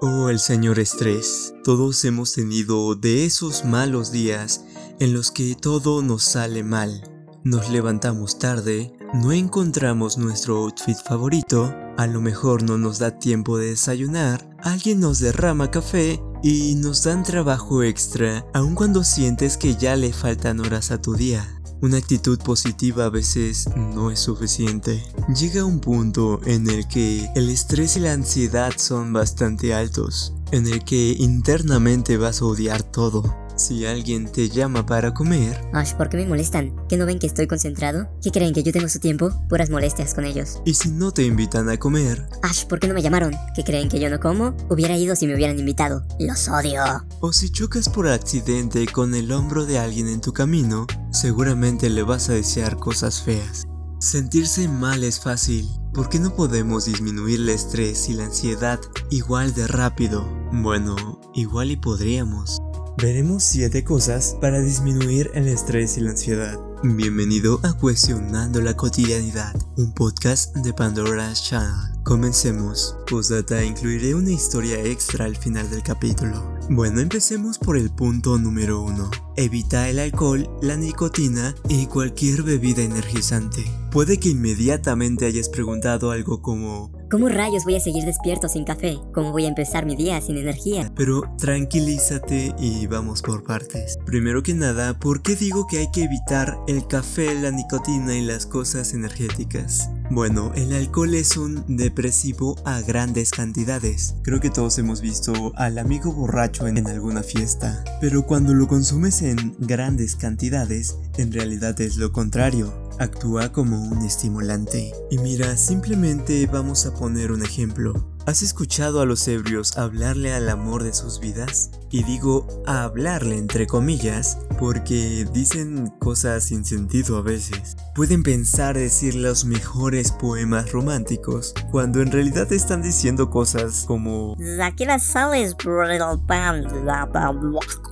Oh, el señor estrés. Todos hemos tenido de esos malos días en los que todo nos sale mal. Nos levantamos tarde, no encontramos nuestro outfit favorito, a lo mejor no nos da tiempo de desayunar, alguien nos derrama café y nos dan trabajo extra, aun cuando sientes que ya le faltan horas a tu día. Una actitud positiva a veces no es suficiente. Llega un punto en el que el estrés y la ansiedad son bastante altos, en el que internamente vas a odiar todo. Si alguien te llama para comer, Ash, ¿por qué me molestan? ¿Que no ven que estoy concentrado? ¿Que creen que yo tengo su tiempo? Puras molestias con ellos. y si no te invitan a comer, Ash, ¿por qué no me llamaron? ¿Que creen que yo no como? Hubiera ido si me hubieran invitado. Los odio. o si chocas por accidente con el hombro de alguien en tu camino, seguramente le vas a desear cosas feas. Sentirse mal es fácil. ¿Por qué no podemos disminuir el estrés y la ansiedad igual de rápido? Bueno, igual y podríamos. Veremos 7 cosas para disminuir el estrés y la ansiedad. Bienvenido a Cuestionando la Cotidianidad, un podcast de Pandora's Channel. Comencemos. Postdata, incluiré una historia extra al final del capítulo. Bueno, empecemos por el punto número 1. Evita el alcohol, la nicotina y cualquier bebida energizante. Puede que inmediatamente hayas preguntado algo como, ¿Cómo rayos voy a seguir despierto sin café? ¿Cómo voy a empezar mi día sin energía? Pero tranquilízate y vamos por partes. Primero que nada, ¿por qué digo que hay que evitar el café, la nicotina y las cosas energéticas? Bueno, el alcohol es un depresivo a grandes cantidades. Creo que todos hemos visto al amigo borracho en, alguna fiesta. Pero cuando lo consumes en grandes cantidades, en realidad es lo contrario. Actúa como un estimulante. Y mira, simplemente vamos a poner un ejemplo. ¿Has escuchado a los ebrios hablarle al amor de sus vidas? Y digo a hablarle entre comillas porque dicen cosas sin sentido a veces. Pueden pensar decir los mejores poemas románticos cuando en realidad están diciendo cosas como pan.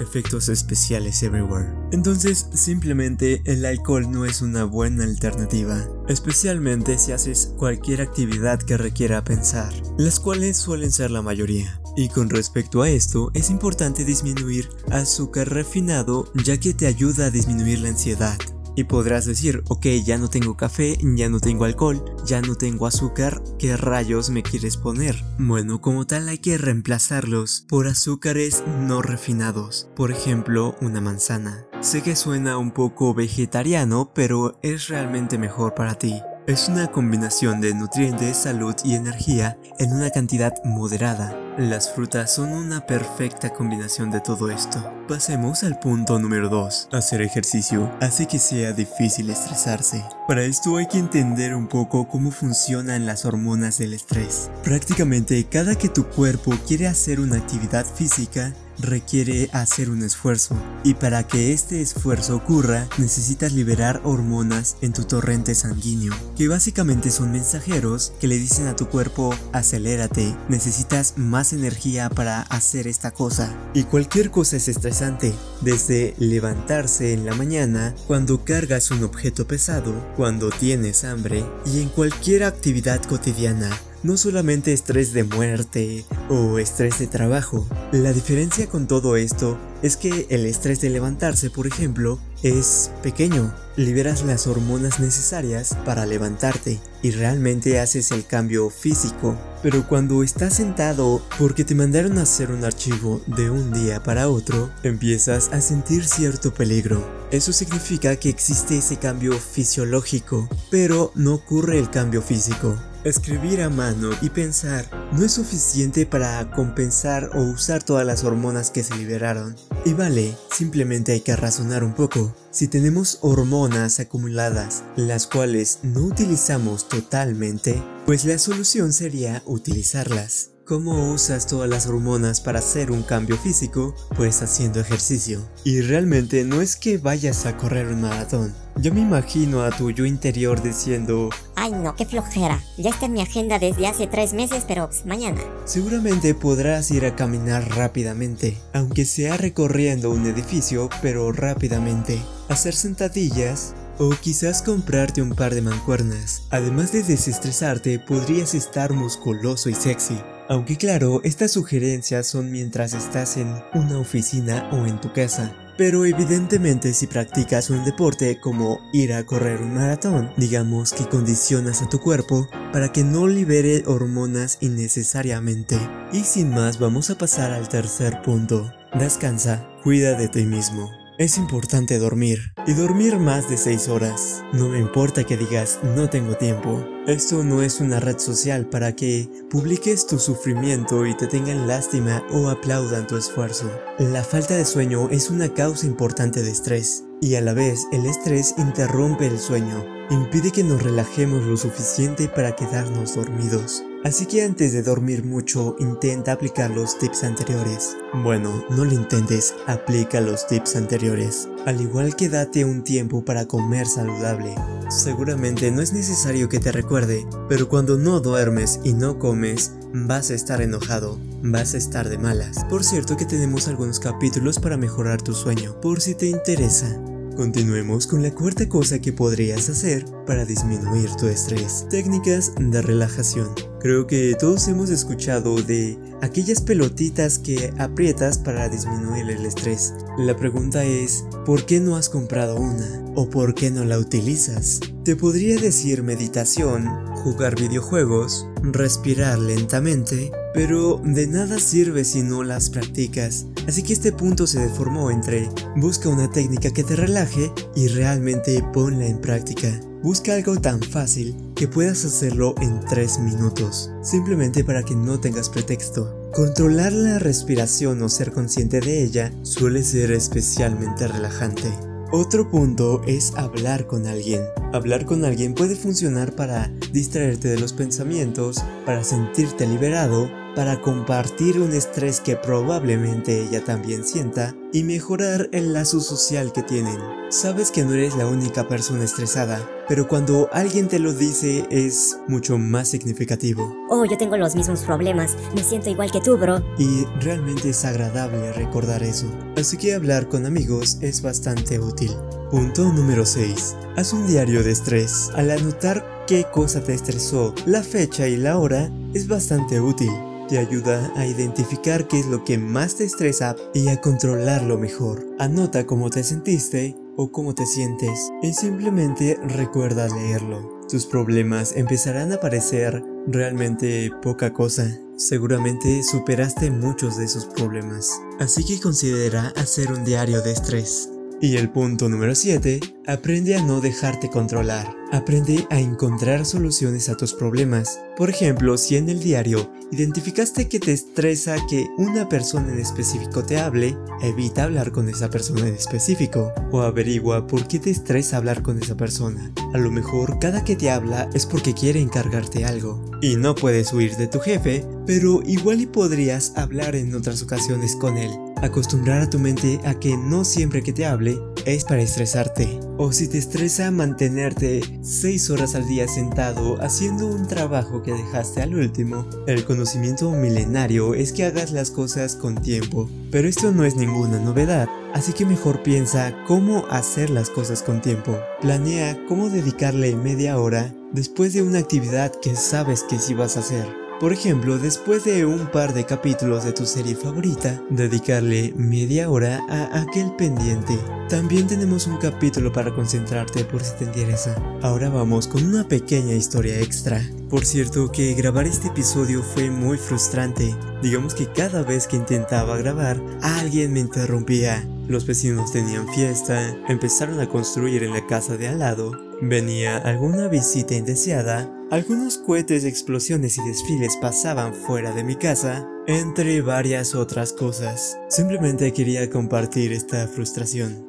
Efectos especiales everywhere. Entonces, simplemente el alcohol no es una buena alternativa, especialmente si haces cualquier actividad que requiera pensar, las cuales suelen ser la mayoría. Y con respecto a esto, es importante disminuir azúcar refinado ya que te ayuda a disminuir la ansiedad. Y podrás decir, ok, ya no tengo café, ya no tengo alcohol, ya no tengo azúcar, ¿qué rayos me quieres poner? Bueno, como tal hay que reemplazarlos por azúcares no refinados, por ejemplo, una manzana. Sé que suena un poco vegetariano, pero es realmente mejor para ti. Es una combinación de nutrientes, salud y energía en una cantidad moderada. Las frutas son una perfecta combinación de todo esto. Pasemos al punto número 2. Hacer ejercicio hace que sea difícil estresarse. Para esto hay que entender un poco cómo funcionan las hormonas del estrés. Prácticamente cada que tu cuerpo quiere hacer una actividad física, requiere hacer un esfuerzo. Y para que este esfuerzo ocurra necesitas liberar hormonas en tu torrente sanguíneo que básicamente son mensajeros que le dicen a tu cuerpo acelérate necesitas más energía para hacer esta cosa y cualquier cosa es estresante desde levantarse en la mañana cuando cargas un objeto pesado cuando tienes hambre y en cualquier actividad cotidiana no solamente estrés de muerte o estrés de trabajo. La diferencia con todo esto es que el estrés de levantarse, por ejemplo, es pequeño. Liberas las hormonas necesarias para levantarte y realmente haces el cambio físico. Pero cuando estás sentado porque te mandaron a hacer un archivo de un día para otro, empiezas a sentir cierto peligro. Eso significa que existe ese cambio fisiológico, pero no ocurre el cambio físico. Escribir a mano y pensar no es suficiente para compensar o usar todas las hormonas que se liberaron. Y vale, simplemente hay que razonar un poco. Si tenemos hormonas acumuladas, las cuales no utilizamos totalmente, pues la solución sería utilizarlas. ¿Cómo usas todas las hormonas para hacer un cambio físico? Pues haciendo ejercicio. Y realmente no es que vayas a correr un maratón. Yo me imagino a tu yo interior diciendo, Ay no, qué flojera. Ya está en mi agenda desde hace tres meses, pero pues, mañana. Seguramente podrás ir a caminar rápidamente, aunque sea recorriendo un edificio, pero rápidamente. Hacer sentadillas o quizás comprarte un par de mancuernas. Además de desestresarte, podrías estar musculoso y sexy. Aunque claro, estas sugerencias son mientras estás en una oficina o en tu casa. Pero evidentemente si practicas un deporte como ir a correr un maratón, digamos que condicionas a tu cuerpo para que no libere hormonas innecesariamente. Y sin más vamos a pasar al tercer punto. Descansa, cuida de ti mismo. Es importante dormir, y dormir más de 6 horas. No me importa que digas no tengo tiempo. Esto no es una red social para que publiques tu sufrimiento y te tengan lástima o aplaudan tu esfuerzo. La falta de sueño es una causa importante de estrés, y a la vez el estrés interrumpe el sueño, impide que nos relajemos lo suficiente para quedarnos dormidos. Así que antes de dormir mucho, intenta aplicar los tips anteriores. Bueno, no lo intentes, aplica los tips anteriores. Al igual que date un tiempo para comer saludable. Seguramente no es necesario que te recuerde, pero cuando no duermes y no comes, vas a estar enojado, vas a estar de malas. Por cierto que tenemos algunos capítulos para mejorar tu sueño, por si te interesa. Continuemos con la cuarta cosa que podrías hacer para disminuir tu estrés. Técnicas de relajación. Creo que todos hemos escuchado de aquellas pelotitas que aprietas para disminuir el estrés. La pregunta es, ¿por qué no has comprado una? ¿O por qué no la utilizas? Te podría decir meditación, jugar videojuegos, respirar lentamente, pero de nada sirve si no las practicas. Así que este punto se deformó entre busca una técnica que te relaje y realmente ponla en práctica. Busca algo tan fácil que puedas hacerlo en 3 minutos, simplemente para que no tengas pretexto. Controlar la respiración o ser consciente de ella suele ser especialmente relajante. Otro punto es hablar con alguien. Hablar con alguien puede funcionar para distraerte de los pensamientos, para sentirte liberado para compartir un estrés que probablemente ella también sienta y mejorar el lazo social que tienen. Sabes que no eres la única persona estresada, pero cuando alguien te lo dice es mucho más significativo. Oh, yo tengo los mismos problemas, me siento igual que tú, bro. Y realmente es agradable recordar eso. Así que hablar con amigos es bastante útil. Punto número 6. Haz un diario de estrés. Al anotar qué cosa te estresó, la fecha y la hora, es bastante útil te ayuda a identificar qué es lo que más te estresa y a controlarlo mejor. Anota cómo te sentiste o cómo te sientes y simplemente recuerda leerlo. Tus problemas empezarán a parecer realmente poca cosa. Seguramente superaste muchos de esos problemas. Así que considera hacer un diario de estrés. Y el punto número 7, aprende a no dejarte controlar. Aprende a encontrar soluciones a tus problemas. Por ejemplo, si en el diario identificaste que te estresa que una persona en específico te hable, evita hablar con esa persona en específico. O averigua por qué te estresa hablar con esa persona. A lo mejor cada que te habla es porque quiere encargarte algo. Y no puedes huir de tu jefe, pero igual y podrías hablar en otras ocasiones con él. Acostumbrar a tu mente a que no siempre que te hable es para estresarte. O si te estresa mantenerte 6 horas al día sentado haciendo un trabajo que dejaste al último, el conocimiento milenario es que hagas las cosas con tiempo. Pero esto no es ninguna novedad, así que mejor piensa cómo hacer las cosas con tiempo. Planea cómo dedicarle media hora después de una actividad que sabes que sí vas a hacer. Por ejemplo, después de un par de capítulos de tu serie favorita, dedicarle media hora a aquel pendiente. También tenemos un capítulo para concentrarte por si te interesa. Ahora vamos con una pequeña historia extra. Por cierto que grabar este episodio fue muy frustrante. Digamos que cada vez que intentaba grabar, alguien me interrumpía. Los vecinos tenían fiesta, empezaron a construir en la casa de al lado, venía alguna visita indeseada algunos cohetes, explosiones y desfiles pasaban fuera de mi casa, entre varias otras cosas. Simplemente quería compartir esta frustración.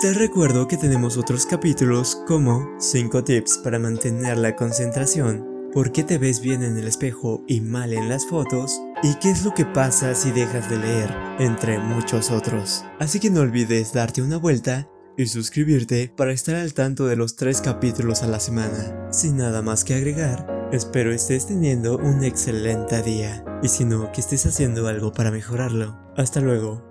Te recuerdo que tenemos otros capítulos como 5 tips para mantener la concentración, por qué te ves bien en el espejo y mal en las fotos, y qué es lo que pasa si dejas de leer, entre muchos otros. Así que no olvides darte una vuelta y suscribirte para estar al tanto de los tres capítulos a la semana. Sin nada más que agregar, espero estés teniendo un excelente día y si no, que estés haciendo algo para mejorarlo. Hasta luego.